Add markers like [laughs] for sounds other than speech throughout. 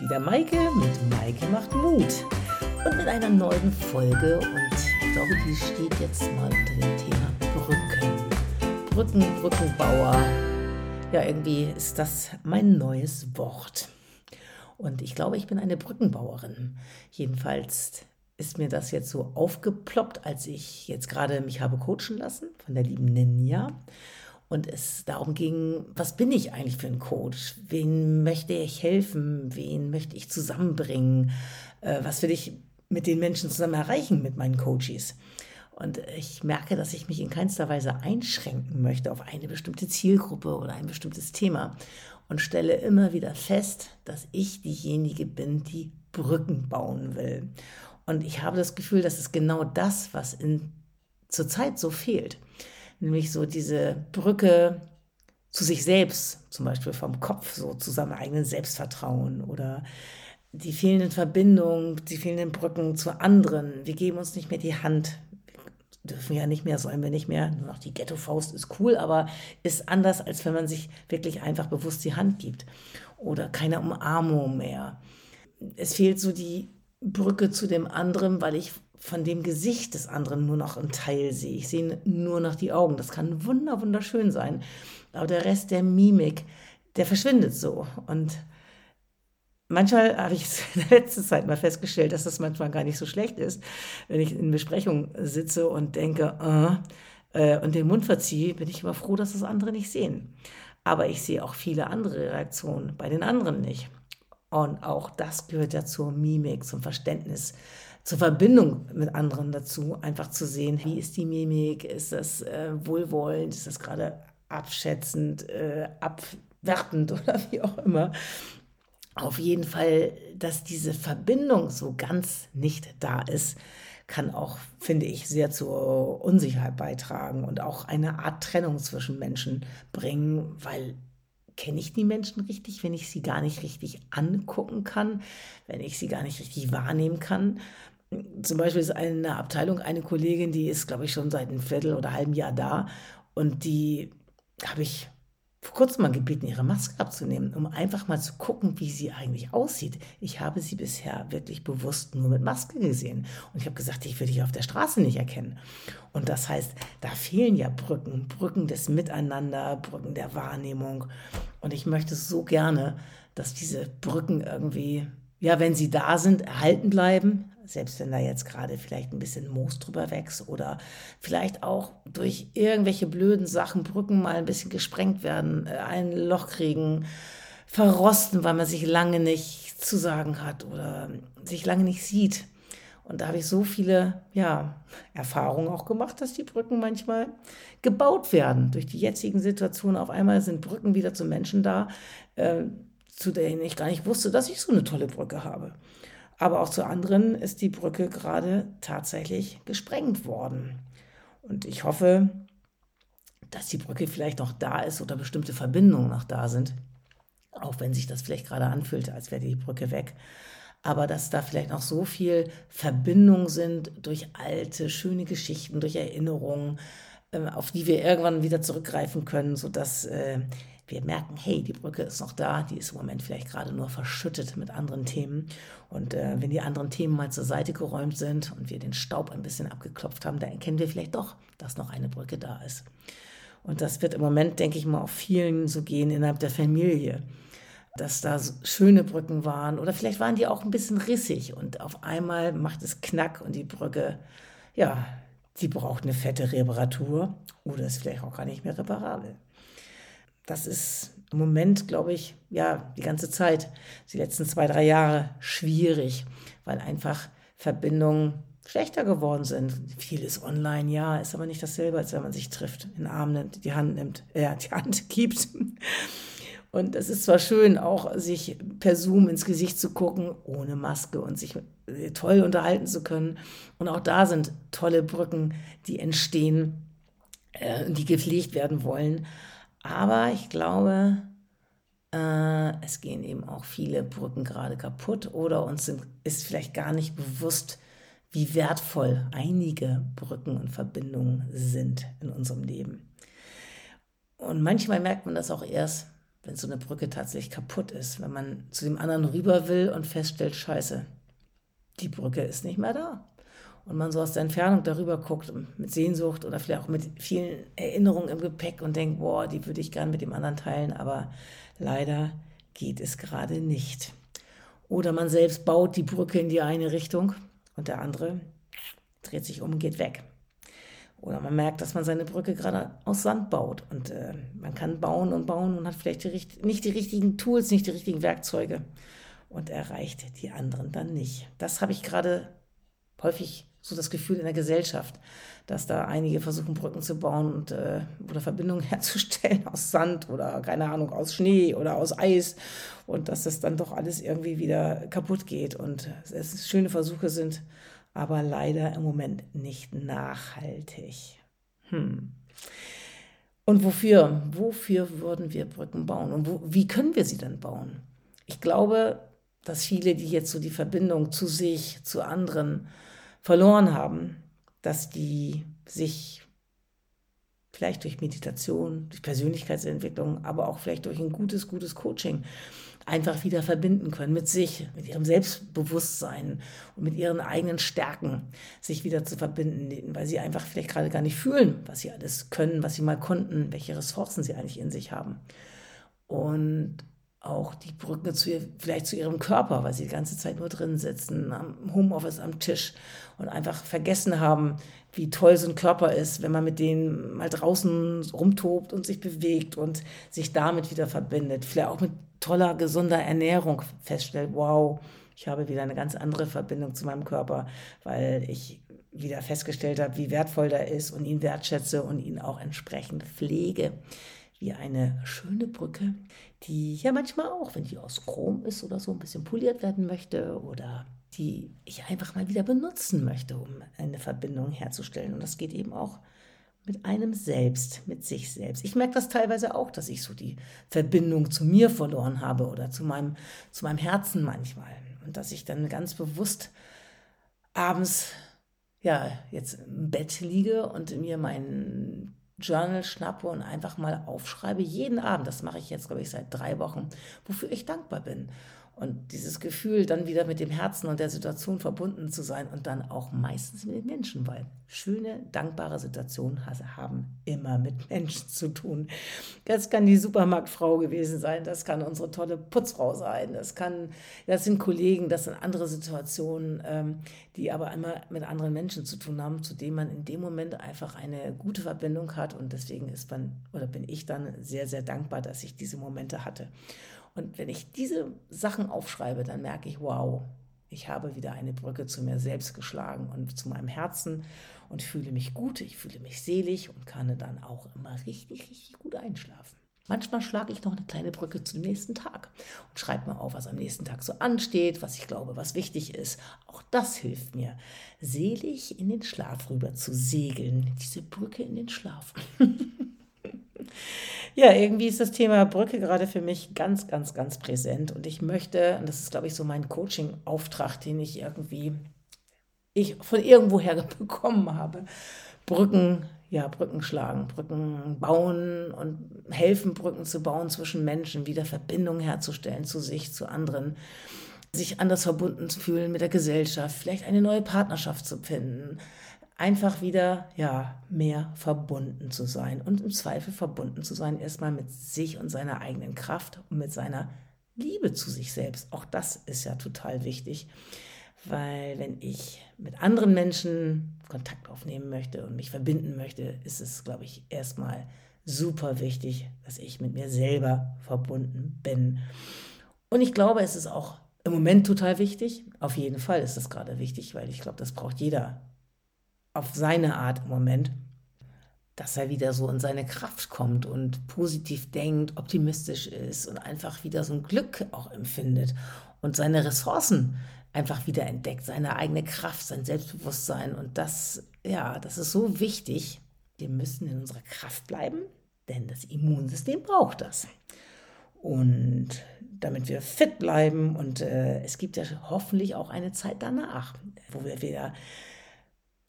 wieder Maike mit Maike macht Mut. Und mit einer neuen Folge und ich glaube, die steht jetzt mal unter dem Thema Brücken. Brücken, Brückenbauer. Ja, irgendwie ist das mein neues Wort. Und ich glaube, ich bin eine Brückenbauerin. Jedenfalls ist mir das jetzt so aufgeploppt, als ich jetzt gerade mich habe coachen lassen von der lieben Ninja und es darum ging, was bin ich eigentlich für ein Coach? Wen möchte ich helfen? Wen möchte ich zusammenbringen? Äh, was will ich mit den Menschen zusammen erreichen mit meinen Coaches? Und ich merke, dass ich mich in keinster Weise einschränken möchte auf eine bestimmte Zielgruppe oder ein bestimmtes Thema und stelle immer wieder fest, dass ich diejenige bin, die Brücken bauen will. Und ich habe das Gefühl, das ist genau das, was in, zurzeit so fehlt nämlich so diese Brücke zu sich selbst, zum Beispiel vom Kopf, so zu seinem eigenen Selbstvertrauen oder die fehlenden Verbindungen, die fehlenden Brücken zu anderen. Wir geben uns nicht mehr die Hand. Wir dürfen ja nicht mehr, sollen wir nicht mehr. Nur noch die Ghetto-Faust ist cool, aber ist anders, als wenn man sich wirklich einfach bewusst die Hand gibt. Oder keine Umarmung mehr. Es fehlt so die Brücke zu dem anderen, weil ich von dem Gesicht des anderen nur noch einen Teil sehe. Ich sehe nur noch die Augen. Das kann wunder, wunderschön sein. Aber der Rest der Mimik, der verschwindet so. Und manchmal habe ich [laughs] in der letzten Zeit mal festgestellt, dass das manchmal gar nicht so schlecht ist, wenn ich in Besprechungen sitze und denke, äh, äh, und den Mund verziehe, bin ich immer froh, dass das andere nicht sehen. Aber ich sehe auch viele andere Reaktionen bei den anderen nicht. Und auch das gehört ja zur Mimik, zum Verständnis zur Verbindung mit anderen dazu, einfach zu sehen, wie ist die Mimik, ist das äh, wohlwollend, ist das gerade abschätzend, äh, abwertend [laughs] oder wie auch immer. Auf jeden Fall, dass diese Verbindung so ganz nicht da ist, kann auch, finde ich, sehr zur Unsicherheit beitragen und auch eine Art Trennung zwischen Menschen bringen, weil kenne ich die Menschen richtig, wenn ich sie gar nicht richtig angucken kann, wenn ich sie gar nicht richtig wahrnehmen kann zum Beispiel ist eine Abteilung eine Kollegin, die ist, glaube ich, schon seit einem Viertel oder halben Jahr da. Und die habe ich vor kurzem mal gebeten, ihre Maske abzunehmen, um einfach mal zu gucken, wie sie eigentlich aussieht. Ich habe sie bisher wirklich bewusst nur mit Maske gesehen. Und ich habe gesagt, ich würde dich auf der Straße nicht erkennen. Und das heißt, da fehlen ja Brücken, Brücken des Miteinander, Brücken der Wahrnehmung. Und ich möchte so gerne, dass diese Brücken irgendwie, ja, wenn sie da sind, erhalten bleiben, selbst wenn da jetzt gerade vielleicht ein bisschen Moos drüber wächst oder vielleicht auch durch irgendwelche blöden Sachen Brücken mal ein bisschen gesprengt werden, äh, ein Loch kriegen, verrosten, weil man sich lange nicht zu sagen hat oder sich lange nicht sieht. Und da habe ich so viele ja, Erfahrungen auch gemacht, dass die Brücken manchmal gebaut werden. Durch die jetzigen Situationen auf einmal sind Brücken wieder zu Menschen da, äh, zu denen ich gar nicht wusste, dass ich so eine tolle Brücke habe. Aber auch zu anderen ist die Brücke gerade tatsächlich gesprengt worden. Und ich hoffe, dass die Brücke vielleicht noch da ist oder bestimmte Verbindungen noch da sind. Auch wenn sich das vielleicht gerade anfühlt, als wäre die Brücke weg. Aber dass da vielleicht noch so viel Verbindungen sind durch alte, schöne Geschichten, durch Erinnerungen, äh, auf die wir irgendwann wieder zurückgreifen können, sodass äh, wir merken, hey, die Brücke ist noch da, die ist im Moment vielleicht gerade nur verschüttet mit anderen Themen. Und äh, wenn die anderen Themen mal zur Seite geräumt sind und wir den Staub ein bisschen abgeklopft haben, dann erkennen wir vielleicht doch, dass noch eine Brücke da ist. Und das wird im Moment, denke ich mal, auch vielen so gehen innerhalb der Familie, dass da so schöne Brücken waren oder vielleicht waren die auch ein bisschen rissig und auf einmal macht es Knack und die Brücke, ja, die braucht eine fette Reparatur oder ist vielleicht auch gar nicht mehr reparabel das ist im Moment, glaube ich, ja, die ganze Zeit, die letzten zwei, drei Jahre schwierig, weil einfach Verbindungen schlechter geworden sind. Vieles online, ja, ist aber nicht dasselbe, als wenn man sich trifft, in den Arm nimmt, die Hand nimmt, äh, die Hand [laughs] gibt. Und es ist zwar schön, auch sich per Zoom ins Gesicht zu gucken, ohne Maske und sich äh, toll unterhalten zu können. Und auch da sind tolle Brücken, die entstehen, äh, die gepflegt werden wollen. Aber ich glaube, äh, es gehen eben auch viele Brücken gerade kaputt oder uns sind, ist vielleicht gar nicht bewusst, wie wertvoll einige Brücken und Verbindungen sind in unserem Leben. Und manchmal merkt man das auch erst, wenn so eine Brücke tatsächlich kaputt ist, wenn man zu dem anderen rüber will und feststellt, scheiße, die Brücke ist nicht mehr da. Und man so aus der Entfernung darüber guckt, mit Sehnsucht oder vielleicht auch mit vielen Erinnerungen im Gepäck und denkt, boah, die würde ich gern mit dem anderen teilen, aber leider geht es gerade nicht. Oder man selbst baut die Brücke in die eine Richtung und der andere dreht sich um und geht weg. Oder man merkt, dass man seine Brücke gerade aus Sand baut. Und äh, man kann bauen und bauen und hat vielleicht die, nicht die richtigen Tools, nicht die richtigen Werkzeuge und erreicht die anderen dann nicht. Das habe ich gerade häufig so das Gefühl in der Gesellschaft, dass da einige versuchen, Brücken zu bauen und, äh, oder Verbindungen [laughs] herzustellen aus Sand oder keine Ahnung, aus Schnee oder aus Eis und dass das dann doch alles irgendwie wieder kaputt geht und es schöne Versuche sind, aber leider im Moment nicht nachhaltig. Hm. Und wofür? Wofür würden wir Brücken bauen? Und wo, wie können wir sie dann bauen? Ich glaube, dass viele, die jetzt so die Verbindung zu sich, zu anderen verloren haben, dass die sich vielleicht durch Meditation, durch Persönlichkeitsentwicklung, aber auch vielleicht durch ein gutes, gutes Coaching einfach wieder verbinden können mit sich, mit ihrem Selbstbewusstsein und mit ihren eigenen Stärken, sich wieder zu verbinden, weil sie einfach vielleicht gerade gar nicht fühlen, was sie alles können, was sie mal konnten, welche Ressourcen sie eigentlich in sich haben. Und auch die Brücke zu ihr, vielleicht zu ihrem Körper, weil sie die ganze Zeit nur drin sitzen, am Homeoffice am Tisch und einfach vergessen haben, wie toll so ein Körper ist, wenn man mit denen mal draußen rumtobt und sich bewegt und sich damit wieder verbindet. Vielleicht auch mit toller, gesunder Ernährung feststellt, wow, ich habe wieder eine ganz andere Verbindung zu meinem Körper, weil ich wieder festgestellt habe, wie wertvoll der ist und ihn wertschätze und ihn auch entsprechend pflege. Wie eine schöne Brücke, die ja manchmal auch, wenn die aus Chrom ist oder so, ein bisschen poliert werden möchte oder die ich einfach mal wieder benutzen möchte, um eine Verbindung herzustellen. Und das geht eben auch mit einem selbst, mit sich selbst. Ich merke das teilweise auch, dass ich so die Verbindung zu mir verloren habe oder zu meinem, zu meinem Herzen manchmal. Und dass ich dann ganz bewusst abends, ja, jetzt im Bett liege und mir mein Journal schnappe und einfach mal aufschreibe, jeden Abend, das mache ich jetzt, glaube ich, seit drei Wochen, wofür ich dankbar bin. Und dieses Gefühl, dann wieder mit dem Herzen und der Situation verbunden zu sein und dann auch meistens mit den Menschen, weil schöne, dankbare Situationen haben immer mit Menschen zu tun. Das kann die Supermarktfrau gewesen sein, das kann unsere tolle Putzfrau sein, das kann, das sind Kollegen, das sind andere Situationen, ähm, die aber immer mit anderen Menschen zu tun haben, zu denen man in dem Moment einfach eine gute Verbindung hat. Und deswegen ist man oder bin ich dann sehr, sehr dankbar, dass ich diese Momente hatte. Und wenn ich diese Sachen aufschreibe, dann merke ich, wow, ich habe wieder eine Brücke zu mir selbst geschlagen und zu meinem Herzen und fühle mich gut, ich fühle mich selig und kann dann auch immer richtig, richtig gut einschlafen. Manchmal schlage ich noch eine kleine Brücke zum nächsten Tag und schreibe mir auf, was am nächsten Tag so ansteht, was ich glaube, was wichtig ist. Auch das hilft mir, selig in den Schlaf rüber zu segeln, diese Brücke in den Schlaf. [laughs] Ja, irgendwie ist das Thema Brücke gerade für mich ganz, ganz, ganz präsent. Und ich möchte, und das ist, glaube ich, so mein Coaching-Auftrag, den ich irgendwie ich von irgendwoher [laughs] bekommen habe. Brücken, ja, Brücken schlagen, Brücken bauen und helfen, Brücken zu bauen zwischen Menschen, wieder Verbindungen herzustellen zu sich, zu anderen, sich anders verbunden zu fühlen mit der Gesellschaft, vielleicht eine neue Partnerschaft zu finden, einfach wieder ja mehr verbunden zu sein und im Zweifel verbunden zu sein erstmal mit sich und seiner eigenen Kraft und mit seiner Liebe zu sich selbst. Auch das ist ja total wichtig, weil wenn ich mit anderen Menschen Kontakt aufnehmen möchte und mich verbinden möchte, ist es, glaube ich, erstmal super wichtig, dass ich mit mir selber verbunden bin. Und ich glaube, es ist auch im Moment total wichtig. Auf jeden Fall ist es gerade wichtig, weil ich glaube, das braucht jeder auf seine Art im Moment, dass er wieder so in seine Kraft kommt und positiv denkt, optimistisch ist und einfach wieder so ein Glück auch empfindet und seine Ressourcen einfach wieder entdeckt, seine eigene Kraft, sein Selbstbewusstsein. Und das, ja, das ist so wichtig. Wir müssen in unserer Kraft bleiben, denn das Immunsystem braucht das. Und damit wir fit bleiben und äh, es gibt ja hoffentlich auch eine Zeit danach, wo wir wieder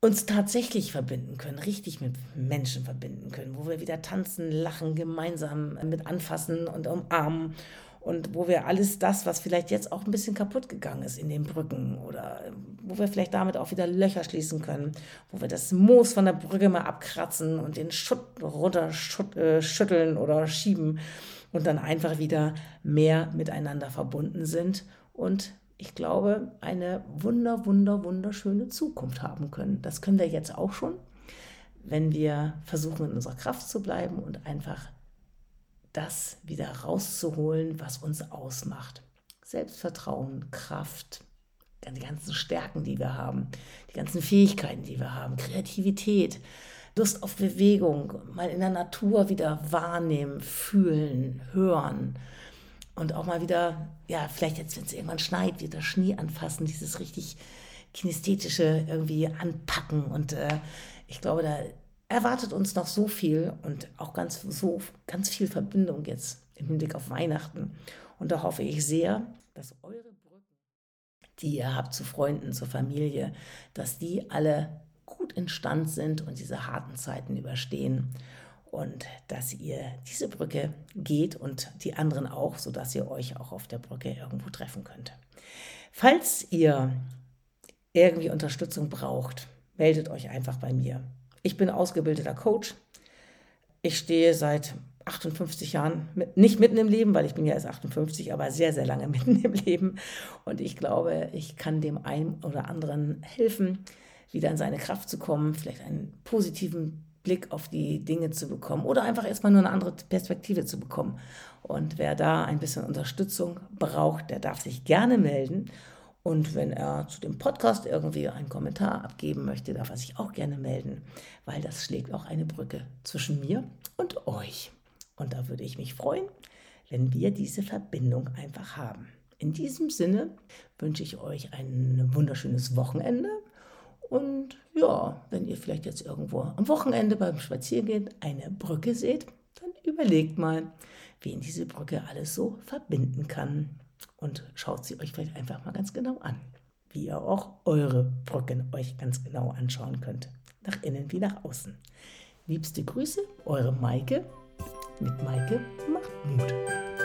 uns tatsächlich verbinden können, richtig mit Menschen verbinden können, wo wir wieder tanzen, lachen, gemeinsam mit anfassen und umarmen und wo wir alles das, was vielleicht jetzt auch ein bisschen kaputt gegangen ist in den Brücken oder wo wir vielleicht damit auch wieder Löcher schließen können, wo wir das Moos von der Brücke mal abkratzen und den Schutt runter äh, schütteln oder schieben und dann einfach wieder mehr miteinander verbunden sind und ich glaube, eine wunder, wunder, wunderschöne Zukunft haben können. Das können wir jetzt auch schon, wenn wir versuchen, in unserer Kraft zu bleiben und einfach das wieder rauszuholen, was uns ausmacht. Selbstvertrauen, Kraft, die ganzen Stärken, die wir haben, die ganzen Fähigkeiten, die wir haben, Kreativität, Lust auf Bewegung, mal in der Natur wieder wahrnehmen, fühlen, hören und auch mal wieder, ja, vielleicht jetzt, wenn es irgendwann schneit, wieder Schnee anfassen, dieses richtig kinesthetische irgendwie anpacken. Und äh, ich glaube, da erwartet uns noch so viel und auch ganz, so, ganz viel Verbindung jetzt im Hinblick auf Weihnachten. Und da hoffe ich sehr, dass eure Brücken, die ihr habt zu Freunden, zur Familie, dass die alle gut in Stand sind und diese harten Zeiten überstehen und dass ihr diese Brücke geht und die anderen auch, sodass ihr euch auch auf der Brücke irgendwo treffen könnt. Falls ihr irgendwie Unterstützung braucht, meldet euch einfach bei mir. Ich bin ausgebildeter Coach. Ich stehe seit 58 Jahren, mit, nicht mitten im Leben, weil ich bin ja erst 58, aber sehr, sehr lange [laughs] mitten im Leben. Und ich glaube, ich kann dem einen oder anderen helfen, wieder in seine Kraft zu kommen, vielleicht einen positiven Blick auf die Dinge zu bekommen oder einfach erstmal nur eine andere Perspektive zu bekommen. Und wer da ein bisschen Unterstützung braucht, der darf sich gerne melden. Und wenn er zu dem Podcast irgendwie einen Kommentar abgeben möchte, darf er sich auch gerne melden, weil das schlägt auch eine Brücke zwischen mir und euch. Und da würde ich mich freuen, wenn wir diese Verbindung einfach haben. In diesem Sinne wünsche ich euch ein wunderschönes Wochenende und ja, wenn ihr vielleicht jetzt irgendwo am Wochenende beim Spaziergehen eine Brücke seht, dann überlegt mal, wen diese Brücke alles so verbinden kann. Und schaut sie euch vielleicht einfach mal ganz genau an. Wie ihr auch eure Brücken euch ganz genau anschauen könnt. Nach innen wie nach außen. Liebste Grüße, eure Maike. Mit Maike macht Mut.